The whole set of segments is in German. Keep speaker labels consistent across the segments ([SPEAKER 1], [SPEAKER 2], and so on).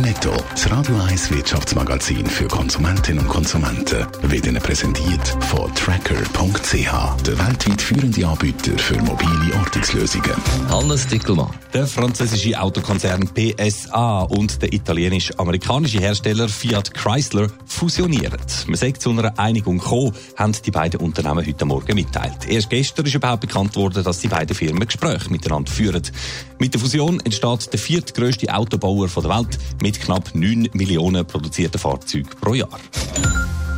[SPEAKER 1] Netto, das Radio 1 Wirtschaftsmagazin für Konsumentinnen und Konsumenten, wird Ihnen präsentiert von Tracker.ch, der weltweit führende Anbieter für mobile Ortungslösungen.
[SPEAKER 2] Hannes Dickelmann.
[SPEAKER 3] Der französische Autokonzern PSA und der italienisch-amerikanische Hersteller Fiat Chrysler fusionieren. Man sagt zu einer Einigung gekommen, haben die beiden Unternehmen heute Morgen mitteilt. Erst gestern ist überhaupt bekannt worden, dass die beiden Firmen Gespräche miteinander führen. Mit der Fusion entsteht der viertgrößte Autobauer der Welt mit knapp 9 Millionen produzierten Fahrzeugen pro Jahr.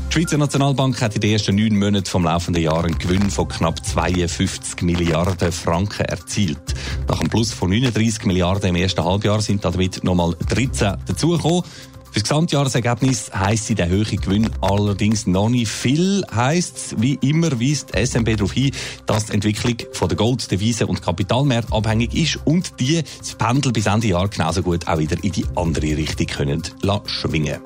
[SPEAKER 3] Die Schweizer Nationalbank hat in den ersten neun Monaten vom laufenden Jahr einen Gewinn von knapp 52 Milliarden Franken erzielt. Nach einem Plus von 39 Milliarden im ersten Halbjahr sind damit nochmal 13 dazugekommen. Für das Gesamtjahresergebnis heisst sie der hohe Gewinn allerdings noch nicht viel. Heisst wie immer weist die SMB darauf hin, dass die Entwicklung von der Gold-, Devisen- und Kapitalmärkte abhängig ist und die das Pendel bis Ende Jahr genauso gut auch wieder in die andere Richtung können schwingen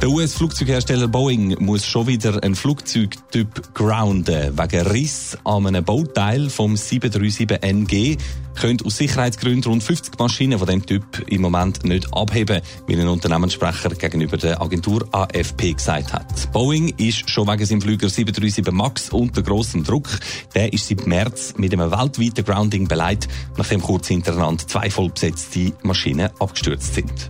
[SPEAKER 3] der US-Flugzeughersteller Boeing muss schon wieder einen Flugzeugtyp grounden. Wegen Riss an einem Bauteil vom 737NG können aus Sicherheitsgründen rund 50 Maschinen von dem Typ im Moment nicht abheben, wie ein Unternehmenssprecher gegenüber der Agentur AFP gesagt hat. Boeing ist schon wegen seinem Flüger 737 MAX unter grossem Druck. Der ist seit März mit einem weltweiten Grounding beleidigt, nachdem kurz hintereinander zwei vollbesetzte Maschinen abgestürzt sind.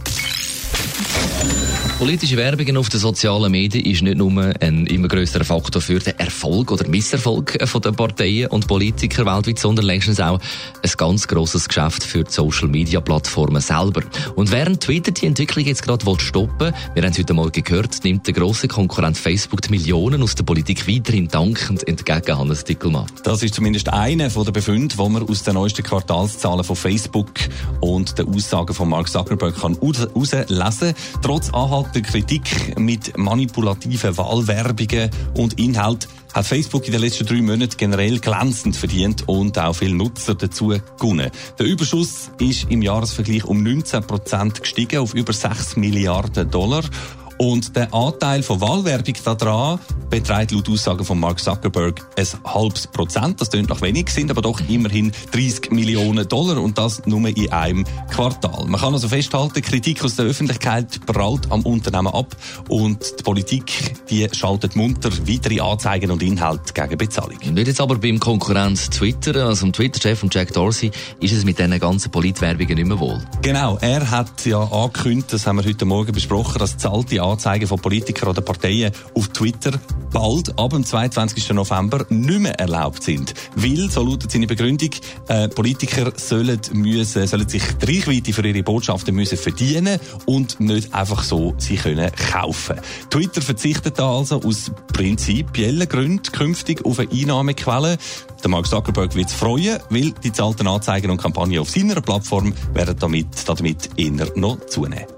[SPEAKER 2] Politische Werbung auf den sozialen Medien ist nicht nur ein immer größerer Faktor für den Erfolg oder Misserfolg der Parteien und Politiker weltweit, sondern längstens auch ein ganz grosses Geschäft für die Social Media Plattformen selber. Und während Twitter die Entwicklung jetzt gerade stoppen will, wir haben es heute Morgen gehört, nimmt der grosse Konkurrent Facebook die Millionen aus der Politik weiterhin dankend entgegen, Hannes Dickelmann.
[SPEAKER 3] Das ist zumindest einer der Befunde, die man aus den neuesten Quartalszahlen von Facebook und den Aussagen von Mark Zuckerberg herauslesen kann. Trotz Anhalt der Kritik mit manipulativen Wahlwerbungen und Inhalt hat Facebook in den letzten drei Monaten generell glänzend verdient und auch viele Nutzer dazu gewonnen. Der Überschuss ist im Jahresvergleich um 19 Prozent gestiegen auf über 6 Milliarden Dollar. Und der Anteil von Wahlwerbung daran beträgt laut Aussagen von Mark Zuckerberg ein halbes Prozent. Das klingt noch wenig, sind aber doch immerhin 30 Millionen Dollar und das nur in einem Quartal. Man kann also festhalten, Kritik aus der Öffentlichkeit prallt am Unternehmen ab und die Politik, die schaltet munter weitere Anzeigen und Inhalte gegen Bezahlung.
[SPEAKER 2] Nicht jetzt aber beim Konkurrenz Twitter, also dem Twitter-Chef von Jack Dorsey, ist es mit diesen ganzen Politwerbungen nicht mehr wohl.
[SPEAKER 3] Genau, er hat ja angekündigt, das haben wir heute Morgen besprochen, dass zahlte Anzeigen von Politikern oder Parteien auf Twitter bald, ab dem 22. November, nicht mehr erlaubt sind. Weil, so lautet seine Begründung, äh, Politiker sollen, müssen, sollen sich die Reichweite für ihre Botschaften müssen verdienen und nicht einfach so sie können kaufen. Twitter verzichtet da also aus prinzipiellen Gründen künftig auf eine Einnahmequelle. Der Mark Zuckerberg wird es freuen, weil die zahlten Anzeigen und Kampagnen auf seiner Plattform werden damit, damit eher noch zunehmen.